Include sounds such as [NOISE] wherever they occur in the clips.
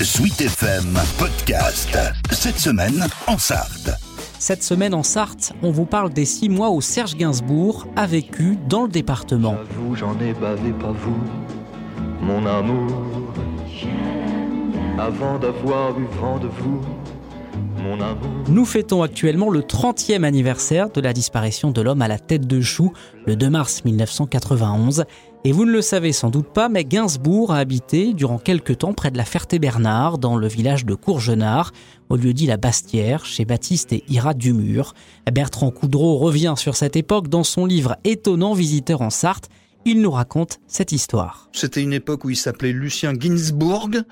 Suite FM Podcast. Cette semaine en Sarthe. Cette semaine en Sarthe, on vous parle des six mois où Serge Gainsbourg a vécu dans le département. J'avoue, j'en ai bavé pas vous, mon amour. Avant d'avoir eu vent de vous, Nous fêtons actuellement le 30e anniversaire de la disparition de l'homme à la tête de chou, le 2 mars 1991. Et vous ne le savez sans doute pas, mais Gainsbourg a habité durant quelques temps près de la Ferté-Bernard, dans le village de Courgenard, au lieu dit la Bastière, chez Baptiste et Ira Dumur. Bertrand Coudreau revient sur cette époque dans son livre Étonnant visiteur en Sarthe. Il nous raconte cette histoire. C'était une époque où il s'appelait Lucien Ginsburg.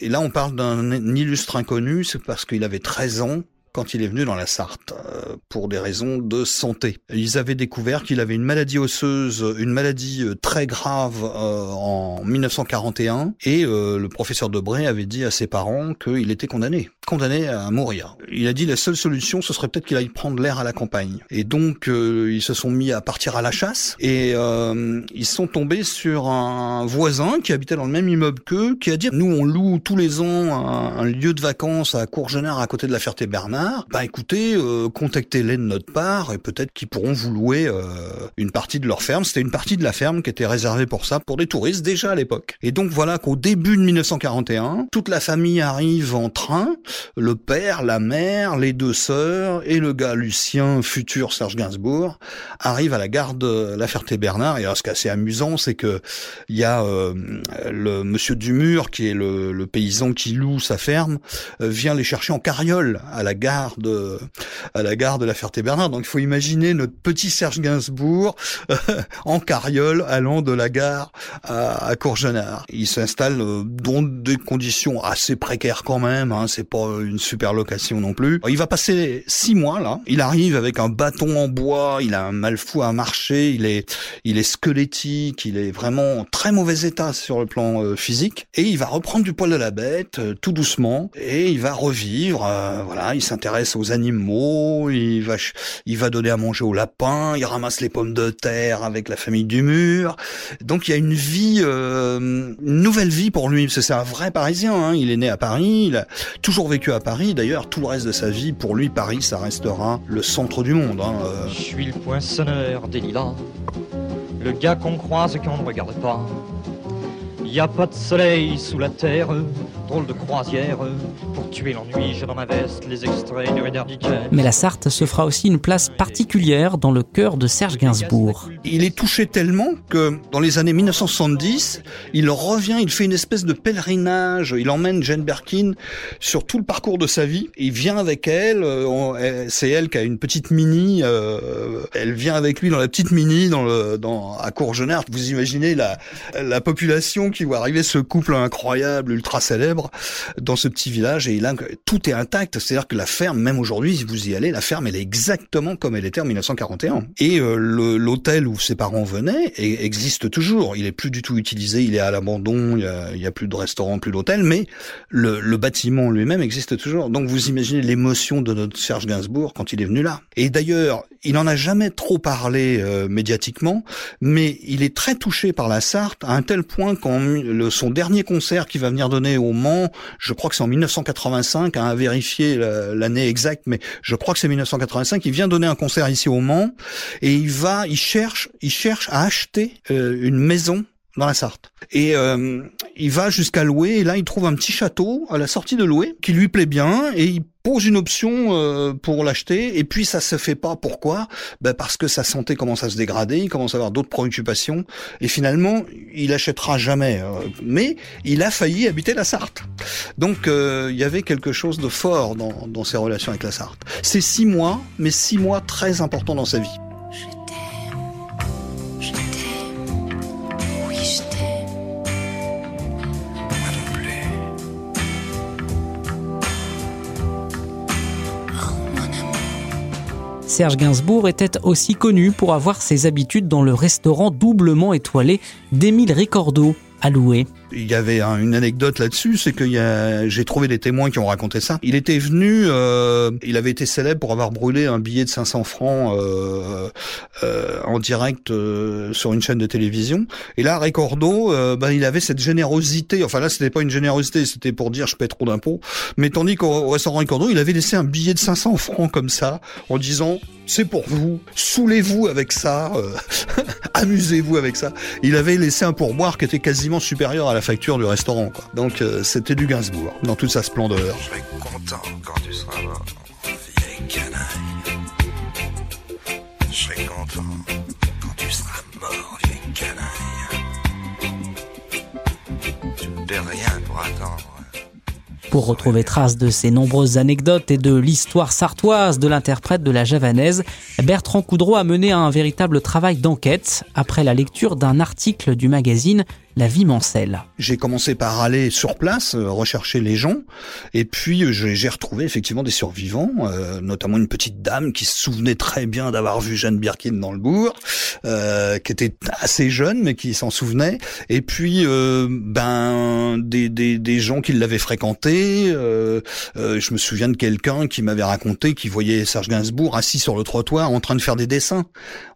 Et là, on parle d'un illustre inconnu, c'est parce qu'il avait 13 ans quand il est venu dans la Sarthe euh, pour des raisons de santé. Ils avaient découvert qu'il avait une maladie osseuse, une maladie euh, très grave euh, en 1941 et le professeur Debré avait dit à ses parents qu'il était condamné, condamné à mourir. Il a dit la seule solution ce serait peut-être qu'il aille prendre l'air à la campagne. Et donc ils se sont mis à partir à la chasse et ils sont tombés sur un voisin qui habitait dans le même immeuble qu'eux qui a dit nous on loue tous les ans un, un lieu de vacances à Courgenard à côté de la Ferté-Bernard bah écoutez, euh, contactez-les de notre part et peut-être qu'ils pourront vous louer euh, une partie de leur ferme. C'était une partie de la ferme qui était réservée pour ça, pour des touristes déjà à l'époque. Et donc voilà qu'au début de 1941, toute la famille arrive en train, le père, la mère, les deux sœurs et le gars Lucien, futur Serge Gainsbourg, arrivent à la gare de La Ferté-Bernard. Et alors ce qui est assez amusant, c'est que il y a euh, le monsieur Dumur, qui est le, le, paysan qui loue sa ferme, vient les chercher en carriole à la gare de à la gare de la Ferté-Bernard. Donc il faut imaginer notre petit Serge Gainsbourg en carriole allant de la gare à, à Courgenard. Il s'installe euh, dans des conditions assez précaires quand même. Hein, c'est pas une super location non plus. Il va passer six mois là. Il arrive avec un bâton en bois. Il a un mal fou à marcher. Il est il est squelettique. Il est vraiment en très mauvais état sur le plan euh, physique. Et il va reprendre du poil de la bête euh, tout doucement et il va revivre. voilà, il s'intéresse aux animaux, il va, donner à manger aux lapins, il ramasse les pommes de terre avec la famille du mur. Donc il y a une vie, euh, une nouvelle vie pour lui, parce que c'est un vrai Parisien. Hein. Il est né à Paris, il a toujours vécu à Paris. D'ailleurs, tout le reste de sa vie, pour lui, Paris, ça restera le centre du monde. Hein. Euh. Je suis le poinçonneur des lilas, le gars qu'on croise et qu'on ne regarde pas. Y a pas de soleil sous la terre, drôle de croisière. Pour tuer l'ennui, j'ai dans ma veste les extraits du Raider Mais la Sarthe se fera aussi une place particulière dans le cœur de Serge Gainsbourg. Il est touché tellement que dans les années 1970, il revient, il fait une espèce de pèlerinage. Il emmène Jane Birkin sur tout le parcours de sa vie. Il vient avec elle. Euh, c'est elle qui a une petite mini. Euh, elle vient avec lui dans la petite mini dans le, dans, à Courgenard. Vous imaginez la, la population qui voit arriver ce couple incroyable, ultra célèbre dans ce petit village et là tout est intact. C'est-à-dire que la ferme, même aujourd'hui, si vous y allez, la ferme elle est exactement comme elle était en 1941. Et euh, l'hôtel où ses parents venaient existe toujours. Il est plus du tout utilisé, il est à l'abandon, il il y a plus de restaurant, plus d'hôtel, mais le, le bâtiment lui-même existe toujours. Donc vous imaginez l'émotion de notre Serge Gainsbourg quand il est venu là. Et d'ailleurs, il n'en a jamais trop parlé euh, médiatiquement, mais il est très touché par la Sarthe à un tel point qu'en son dernier concert qu'il va venir donner au Mans, je crois que c'est en 1985, hein, à vérifier l'année exacte, mais je crois que c'est 1985. Il vient donner un concert ici au Mans et il va, il cherche, il cherche à acheter euh, une maison dans la Sarthe. Et euh, il va jusqu'à louer, et là il trouve un petit château à la sortie de louer qui lui plaît bien, et il pose une option euh, pour l'acheter, et puis ça se fait pas. Pourquoi? Ben Parce que sa santé commence à se dégrader, il commence à avoir d'autres préoccupations, et finalement il achètera jamais. Euh, mais il a failli habiter la Sarthe. Donc il y avait quelque chose de fort dans, dans ses relations avec la Sarthe. C'est six mois, mais six mois très importants dans sa vie. Serge Gainsbourg était aussi connu pour avoir ses habitudes dans le restaurant doublement étoilé d'Émile Ricordo Il y avait une anecdote là-dessus, c'est que j'ai trouvé des témoins qui ont raconté ça. Il était venu, euh, il avait été célèbre pour avoir brûlé un billet de 500 francs euh, euh, en direct euh, sur une chaîne de télévision. Et là, Ricordo, euh, ben, il avait cette générosité. Enfin là, c'était pas une générosité, c'était pour dire je paie trop d'impôts. Mais tandis qu'au restaurant Ricordo, il avait laissé un billet de 500 francs comme ça, en disant c'est pour vous, saoulez-vous avec ça, euh, [LAUGHS] amusez-vous avec ça. Il avait laissé un pourboire qui était quasiment supérieur à la facture du restaurant. Quoi. Donc euh, c'était du Gainsbourg, dans toute sa splendeur. Je serai content quand tu seras mort, vieille canaille. Je serai content quand tu seras mort, vieille canaille. Tu ne rien pour attendre. Pour retrouver trace de ces nombreuses anecdotes et de l'histoire sartoise de l'interprète de la javanaise, Bertrand Coudreau a mené un véritable travail d'enquête après la lecture d'un article du magazine la vie Mancelle. J'ai commencé par aller sur place, euh, rechercher les gens, et puis euh, j'ai retrouvé effectivement des survivants, euh, notamment une petite dame qui se souvenait très bien d'avoir vu Jeanne Birkin dans le bourg, qui était assez jeune mais qui s'en souvenait, et puis ben des, des, des, gens qui l'avaient fréquenté. je me souviens de quelqu'un qui m'avait raconté qu'il voyait Serge Gainsbourg assis sur le trottoir en train de faire des dessins.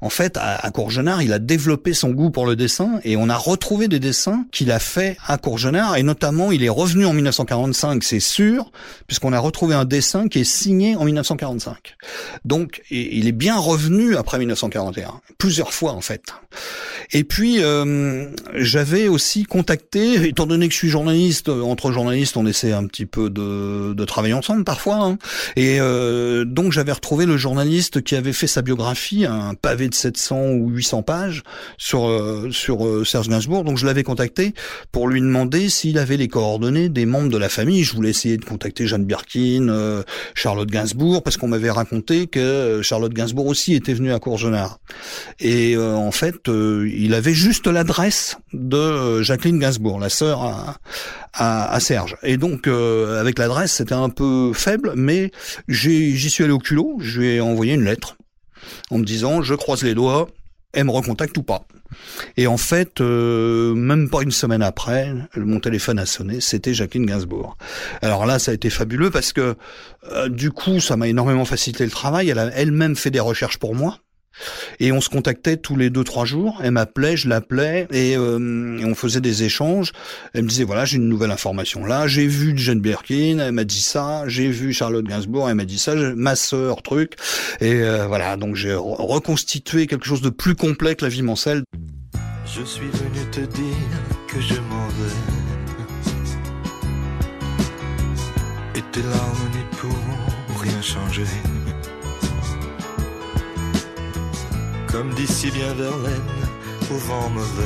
En fait, à, à Courgenard, il a développé son goût pour le dessin, et on a retrouvé des dessins qu'il a fait à Courgenard et notamment il est revenu en 1945, c'est sûr, puisqu'on a retrouvé un dessin qui est signé en 1945. Donc il est bien revenu après 1941, plusieurs fois en fait. Et puis euh, j'avais aussi contacté, étant donné que je suis journaliste, entre journalistes on essaie un petit peu de, de travailler ensemble parfois, hein, et euh, donc j'avais retrouvé le journaliste qui avait fait sa biographie, un pavé de 700 ou 800 pages sur euh, sur Serge Gainsbourg, donc je l'avais contacté pour lui demander s'il avait les coordonnées des membres de la famille. Je voulais essayer de contacter Jeanne Birkin, euh, Charlotte Gainsbourg, parce qu'on m'avait raconté que euh, Charlotte Gainsbourg aussi était venue à Courgenard. Et euh, en fait, il avait juste l'adresse de Jacqueline Gainsbourg, la sœur à, à, Serge. Et donc, avec l'adresse, c'était un peu faible, mais j'y suis allé au culot, je lui ai envoyé une lettre en me disant, je croise les doigts, elle me recontacte ou pas. Et en fait, euh, même pas une semaine après, mon téléphone a sonné, c'était Jacqueline Gainsbourg. Alors là, ça a été fabuleux parce que euh, du coup, ça m'a énormément facilité le travail. Elle a elle-même fait des recherches pour moi. Et on se contactait tous les deux trois jours. Elle m'appelait, je l'appelais et, euh, on faisait des échanges. Elle me disait voilà j'ai une nouvelle information là, j'ai vu Jane Birkin, elle m'a dit ça, j'ai vu Charlotte Gainsbourg, elle m'a dit ça, ma sœur truc et euh, voilà donc j'ai reconstitué quelque chose de plus complet que la vie Mancelle. Je suis venu te dire que je m'en vais et tes larmes n'y pourront rien changer. Comme d'ici bien Verlaine, au vent mauvais.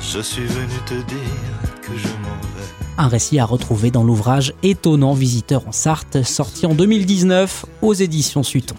Je suis venu te dire que je m'en vais. Un récit à retrouver dans l'ouvrage Étonnant visiteur en Sarthe, sorti en 2019 aux éditions Sutton.